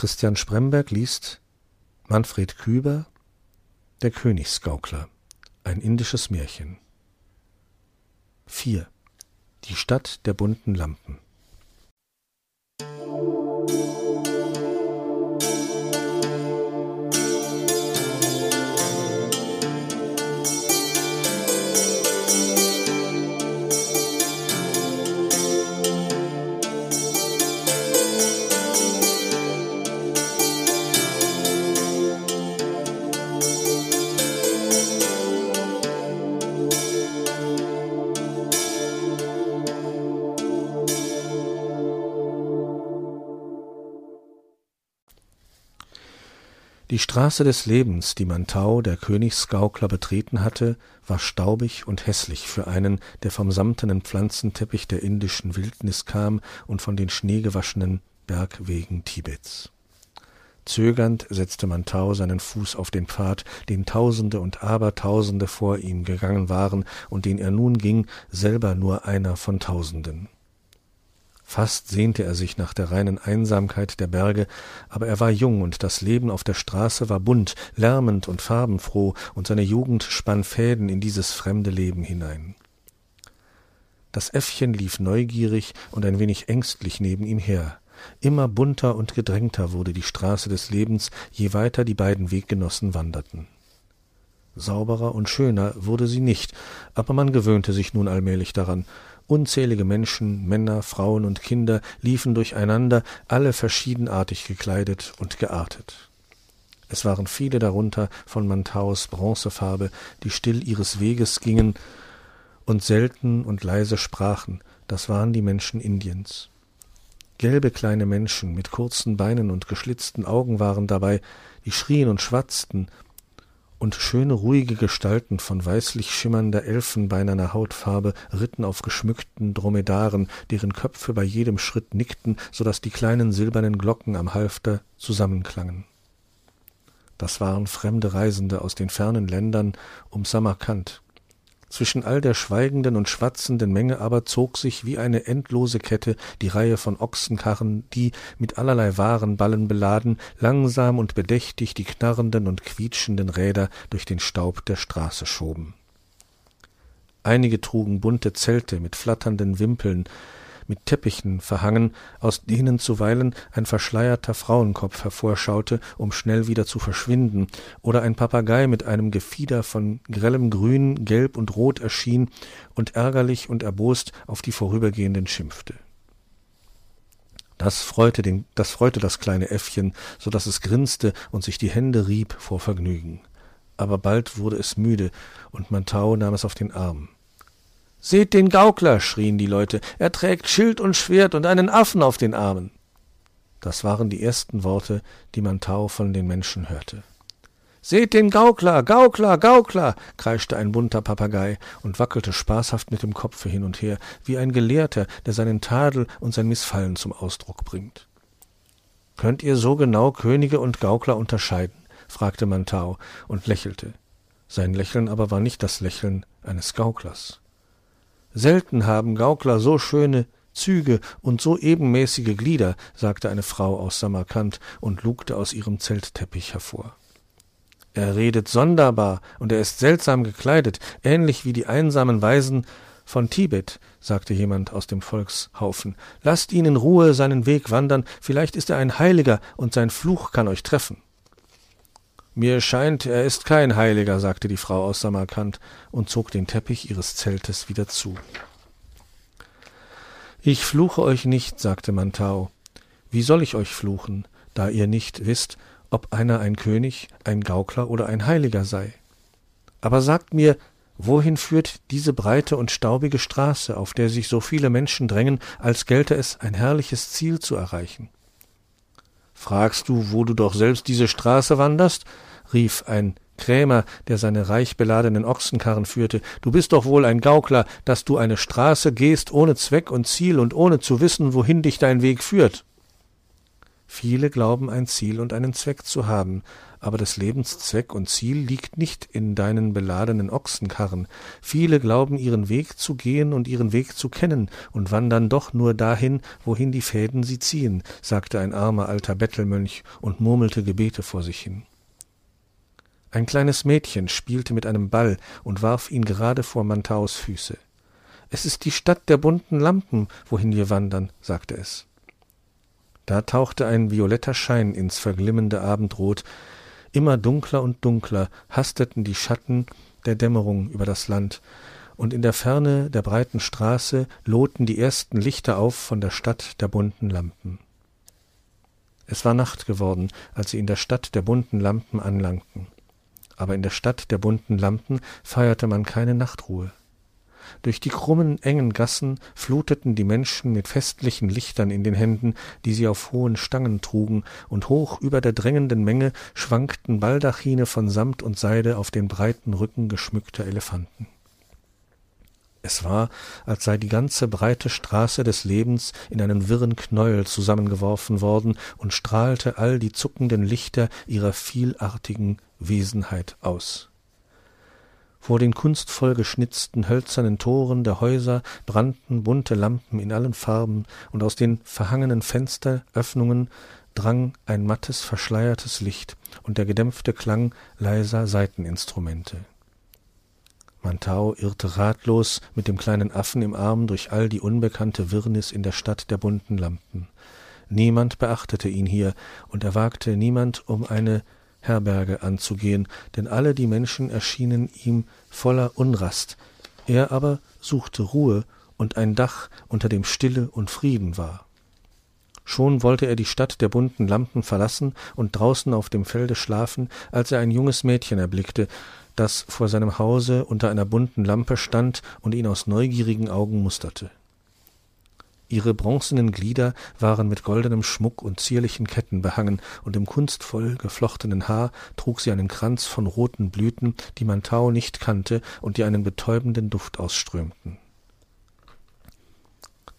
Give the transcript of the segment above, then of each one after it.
Christian Spremberg liest Manfred Küber Der Königsgaukler ein indisches Märchen 4. Die Stadt der bunten Lampen Die Straße des Lebens, die Mantau, der Königsgaukler, betreten hatte, war staubig und hässlich für einen, der vom samtenen Pflanzenteppich der indischen Wildnis kam und von den schneegewaschenen Bergwegen Tibets. Zögernd setzte Mantau seinen Fuß auf den Pfad, den Tausende und Abertausende vor ihm gegangen waren und den er nun ging, selber nur einer von Tausenden. Fast sehnte er sich nach der reinen Einsamkeit der Berge, aber er war jung und das Leben auf der Straße war bunt, lärmend und farbenfroh, und seine Jugend spann Fäden in dieses fremde Leben hinein. Das Äffchen lief neugierig und ein wenig ängstlich neben ihm her. Immer bunter und gedrängter wurde die Straße des Lebens, je weiter die beiden Weggenossen wanderten. Sauberer und schöner wurde sie nicht, aber man gewöhnte sich nun allmählich daran, Unzählige Menschen, Männer, Frauen und Kinder liefen durcheinander, alle verschiedenartig gekleidet und geartet. Es waren viele darunter von Mantaus Bronzefarbe, die still ihres Weges gingen und selten und leise sprachen, das waren die Menschen Indiens. Gelbe kleine Menschen mit kurzen Beinen und geschlitzten Augen waren dabei, die schrien und schwatzten, und schöne ruhige Gestalten von weißlich schimmernder elfenbeinerner Hautfarbe ritten auf geschmückten Dromedaren, deren Köpfe bei jedem Schritt nickten, so dass die kleinen silbernen Glocken am Halfter zusammenklangen. Das waren fremde Reisende aus den fernen Ländern um Samarkand, zwischen all der schweigenden und schwatzenden Menge aber zog sich wie eine endlose Kette die Reihe von Ochsenkarren, die, mit allerlei Warenballen beladen, langsam und bedächtig die knarrenden und quietschenden Räder durch den Staub der Straße schoben. Einige trugen bunte Zelte mit flatternden Wimpeln, mit Teppichen verhangen, aus denen zuweilen ein verschleierter Frauenkopf hervorschaute, um schnell wieder zu verschwinden, oder ein Papagei mit einem Gefieder von grellem Grün, Gelb und Rot erschien und ärgerlich und erbost auf die Vorübergehenden schimpfte. Das freute, den, das freute das kleine Äffchen, so dass es grinste und sich die Hände rieb vor Vergnügen. Aber bald wurde es müde, und Mantau nahm es auf den Arm. Seht den Gaukler, schrien die Leute, er trägt Schild und Schwert und einen Affen auf den Armen. Das waren die ersten Worte, die Mantau von den Menschen hörte. Seht den Gaukler, Gaukler, Gaukler, kreischte ein bunter Papagei und wackelte spaßhaft mit dem Kopfe hin und her, wie ein Gelehrter, der seinen Tadel und sein Mißfallen zum Ausdruck bringt. Könnt ihr so genau Könige und Gaukler unterscheiden? fragte Mantau und lächelte. Sein Lächeln aber war nicht das Lächeln eines Gauklers. Selten haben Gaukler so schöne Züge und so ebenmäßige Glieder, sagte eine Frau aus Samarkand und lugte aus ihrem Zeltteppich hervor. Er redet sonderbar und er ist seltsam gekleidet, ähnlich wie die einsamen Weisen von Tibet, sagte jemand aus dem Volkshaufen. Lasst ihn in Ruhe seinen Weg wandern, vielleicht ist er ein Heiliger und sein Fluch kann euch treffen. Mir scheint, er ist kein Heiliger, sagte die Frau aus Samarkand und zog den Teppich ihres Zeltes wieder zu. Ich fluche euch nicht, sagte Mantau. Wie soll ich euch fluchen, da ihr nicht wisst, ob einer ein König, ein Gaukler oder ein Heiliger sei? Aber sagt mir, wohin führt diese breite und staubige Straße, auf der sich so viele Menschen drängen, als gelte es ein herrliches Ziel zu erreichen? Fragst du, wo du doch selbst diese Straße wanderst? Rief ein Krämer, der seine reich beladenen Ochsenkarren führte, du bist doch wohl ein Gaukler, dass du eine Straße gehst ohne Zweck und Ziel und ohne zu wissen, wohin dich dein Weg führt. Viele glauben ein Ziel und einen Zweck zu haben, aber des Lebens Zweck und Ziel liegt nicht in deinen beladenen Ochsenkarren. Viele glauben ihren Weg zu gehen und ihren Weg zu kennen und wandern doch nur dahin, wohin die Fäden sie ziehen, sagte ein armer alter Bettelmönch und murmelte Gebete vor sich hin. Ein kleines Mädchen spielte mit einem Ball und warf ihn gerade vor Mantaus Füße. Es ist die Stadt der bunten Lampen, wohin wir wandern, sagte es. Da tauchte ein violetter Schein ins verglimmende Abendrot, immer dunkler und dunkler hasteten die Schatten der Dämmerung über das Land, und in der Ferne der breiten Straße lohten die ersten Lichter auf von der Stadt der bunten Lampen. Es war Nacht geworden, als sie in der Stadt der bunten Lampen anlangten. Aber in der Stadt der bunten Lampen feierte man keine Nachtruhe. Durch die krummen, engen Gassen fluteten die Menschen mit festlichen Lichtern in den Händen, die sie auf hohen Stangen trugen, und hoch über der drängenden Menge schwankten Baldachine von Samt und Seide auf den breiten Rücken geschmückter Elefanten. Es war, als sei die ganze breite Straße des Lebens in einen wirren Knäuel zusammengeworfen worden und strahlte all die zuckenden Lichter ihrer vielartigen Wesenheit aus. Vor den kunstvoll geschnitzten hölzernen Toren der Häuser brannten bunte Lampen in allen Farben, und aus den verhangenen Fensteröffnungen drang ein mattes, verschleiertes Licht und der gedämpfte Klang leiser Saiteninstrumente. Mantau irrte ratlos mit dem kleinen Affen im Arm durch all die unbekannte Wirrnis in der Stadt der bunten Lampen. Niemand beachtete ihn hier, und er wagte niemand um eine Herberge anzugehen, denn alle die Menschen erschienen ihm voller Unrast, er aber suchte Ruhe und ein Dach, unter dem Stille und Frieden war. Schon wollte er die Stadt der bunten Lampen verlassen und draußen auf dem Felde schlafen, als er ein junges Mädchen erblickte, das vor seinem Hause unter einer bunten Lampe stand und ihn aus neugierigen Augen musterte. Ihre bronzenen Glieder waren mit goldenem Schmuck und zierlichen Ketten behangen, und im kunstvoll geflochtenen Haar trug sie einen Kranz von roten Blüten, die Mantau nicht kannte und die einen betäubenden Duft ausströmten.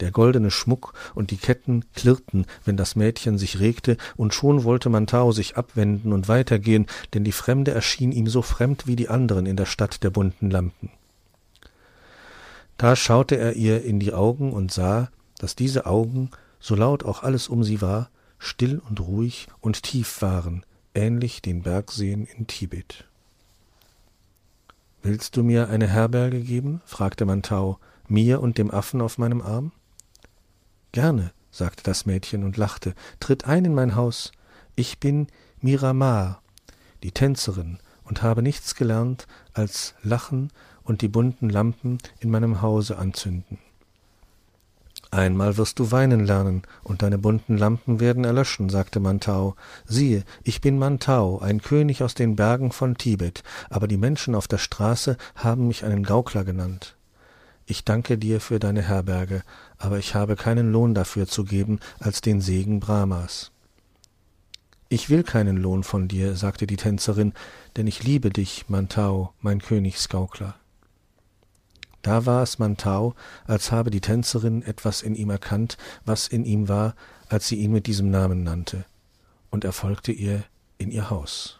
Der goldene Schmuck und die Ketten klirrten, wenn das Mädchen sich regte, und schon wollte Mantau sich abwenden und weitergehen, denn die Fremde erschien ihm so fremd wie die anderen in der Stadt der bunten Lampen. Da schaute er ihr in die Augen und sah, dass diese Augen, so laut auch alles um sie war, still und ruhig und tief waren, ähnlich den Bergseen in Tibet. Willst du mir eine Herberge geben? fragte Mantau, mir und dem Affen auf meinem Arm. Gerne, sagte das Mädchen und lachte, tritt ein in mein Haus. Ich bin Miramar, die Tänzerin, und habe nichts gelernt als lachen und die bunten Lampen in meinem Hause anzünden. Einmal wirst du weinen lernen, und deine bunten Lampen werden erlöschen, sagte Mantau. Siehe, ich bin Mantau, ein König aus den Bergen von Tibet, aber die Menschen auf der Straße haben mich einen Gaukler genannt. Ich danke dir für deine Herberge, aber ich habe keinen Lohn dafür zu geben als den Segen Brahmas. Ich will keinen Lohn von dir, sagte die Tänzerin, denn ich liebe dich, Mantau, mein Königsgaukler. Da war es Mantau, als habe die Tänzerin etwas in ihm erkannt, was in ihm war, als sie ihn mit diesem Namen nannte, und er folgte ihr in ihr Haus.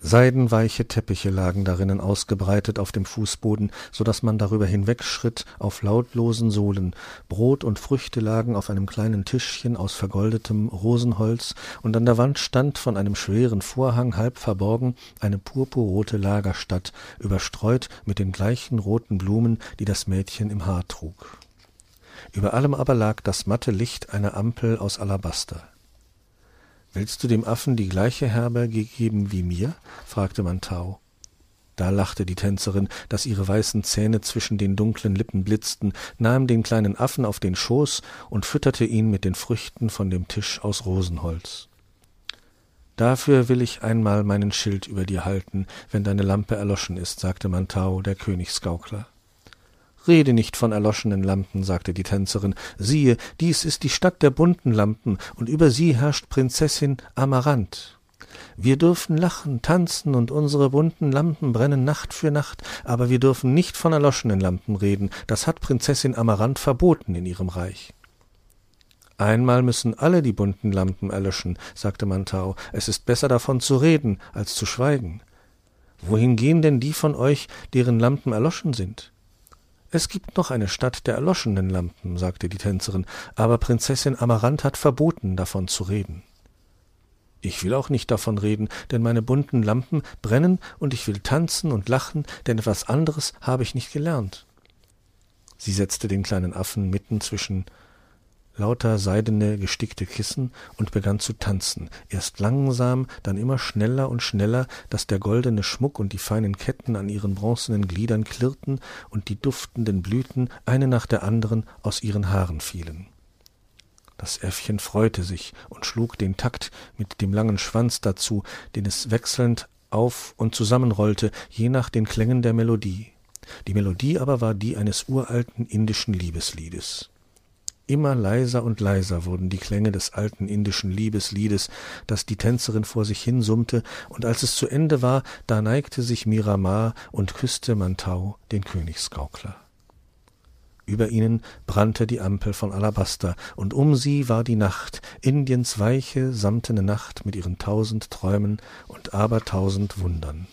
Seidenweiche Teppiche lagen darinnen ausgebreitet auf dem Fußboden, so dass man darüber hinwegschritt auf lautlosen Sohlen. Brot und Früchte lagen auf einem kleinen Tischchen aus vergoldetem Rosenholz, und an der Wand stand von einem schweren Vorhang halb verborgen eine purpurrote Lagerstatt, überstreut mit den gleichen roten Blumen, die das Mädchen im Haar trug. Über allem aber lag das matte Licht einer Ampel aus Alabaster. Willst du dem Affen die gleiche Herberge geben wie mir? fragte Mantau. Da lachte die Tänzerin, dass ihre weißen Zähne zwischen den dunklen Lippen blitzten, nahm den kleinen Affen auf den Schoß und fütterte ihn mit den Früchten von dem Tisch aus Rosenholz. Dafür will ich einmal meinen Schild über dir halten, wenn deine Lampe erloschen ist, sagte Mantau, der Königsgaukler. Rede nicht von erloschenen Lampen, sagte die Tänzerin. Siehe, dies ist die Stadt der bunten Lampen, und über sie herrscht Prinzessin Amaranth. Wir dürfen lachen, tanzen, und unsere bunten Lampen brennen Nacht für Nacht, aber wir dürfen nicht von erloschenen Lampen reden, das hat Prinzessin Amaranth verboten in ihrem Reich. Einmal müssen alle die bunten Lampen erlöschen, sagte Mantau. Es ist besser davon zu reden, als zu schweigen. Wohin gehen denn die von euch, deren Lampen erloschen sind? Es gibt noch eine Stadt der erloschenen Lampen, sagte die Tänzerin, aber Prinzessin Amaranth hat verboten, davon zu reden. Ich will auch nicht davon reden, denn meine bunten Lampen brennen und ich will tanzen und lachen, denn etwas anderes habe ich nicht gelernt. Sie setzte den kleinen Affen mitten zwischen lauter seidene, gestickte Kissen und begann zu tanzen, erst langsam, dann immer schneller und schneller, dass der goldene Schmuck und die feinen Ketten an ihren bronzenen Gliedern klirrten und die duftenden Blüten eine nach der anderen aus ihren Haaren fielen. Das Äffchen freute sich und schlug den Takt mit dem langen Schwanz dazu, den es wechselnd auf und zusammenrollte, je nach den Klängen der Melodie. Die Melodie aber war die eines uralten indischen Liebesliedes. Immer leiser und leiser wurden die Klänge des alten indischen Liebesliedes, das die Tänzerin vor sich hin summte, und als es zu Ende war, da neigte sich Miramar und küsste Mantau, den Königsgaukler. Über ihnen brannte die Ampel von Alabaster, und um sie war die Nacht, Indiens weiche, samtene Nacht mit ihren tausend Träumen und abertausend Wundern.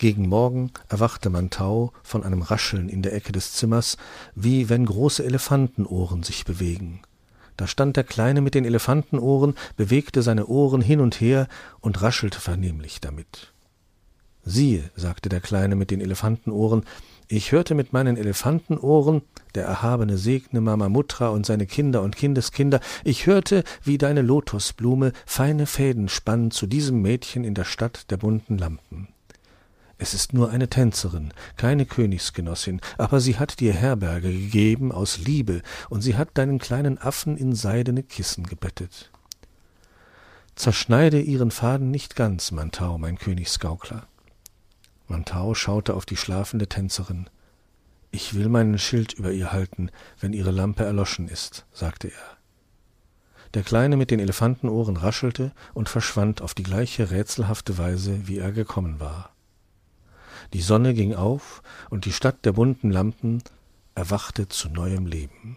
Gegen Morgen erwachte Mantau von einem Rascheln in der Ecke des Zimmers, wie wenn große Elefantenohren sich bewegen. Da stand der Kleine mit den Elefantenohren, bewegte seine Ohren hin und her und raschelte vernehmlich damit. Siehe, sagte der Kleine mit den Elefantenohren, ich hörte mit meinen Elefantenohren, der Erhabene segne Mamamutra und seine Kinder und Kindeskinder, ich hörte, wie deine Lotosblume feine Fäden spann zu diesem Mädchen in der Stadt der bunten Lampen. Es ist nur eine Tänzerin, keine Königsgenossin, aber sie hat dir Herberge gegeben aus Liebe, und sie hat deinen kleinen Affen in seidene Kissen gebettet. Zerschneide ihren Faden nicht ganz, Mantau, mein Königsgaukler. Mantau schaute auf die schlafende Tänzerin. Ich will meinen Schild über ihr halten, wenn ihre Lampe erloschen ist, sagte er. Der Kleine mit den Elefantenohren raschelte und verschwand auf die gleiche rätselhafte Weise, wie er gekommen war. Die Sonne ging auf, und die Stadt der bunten Lampen erwachte zu neuem Leben.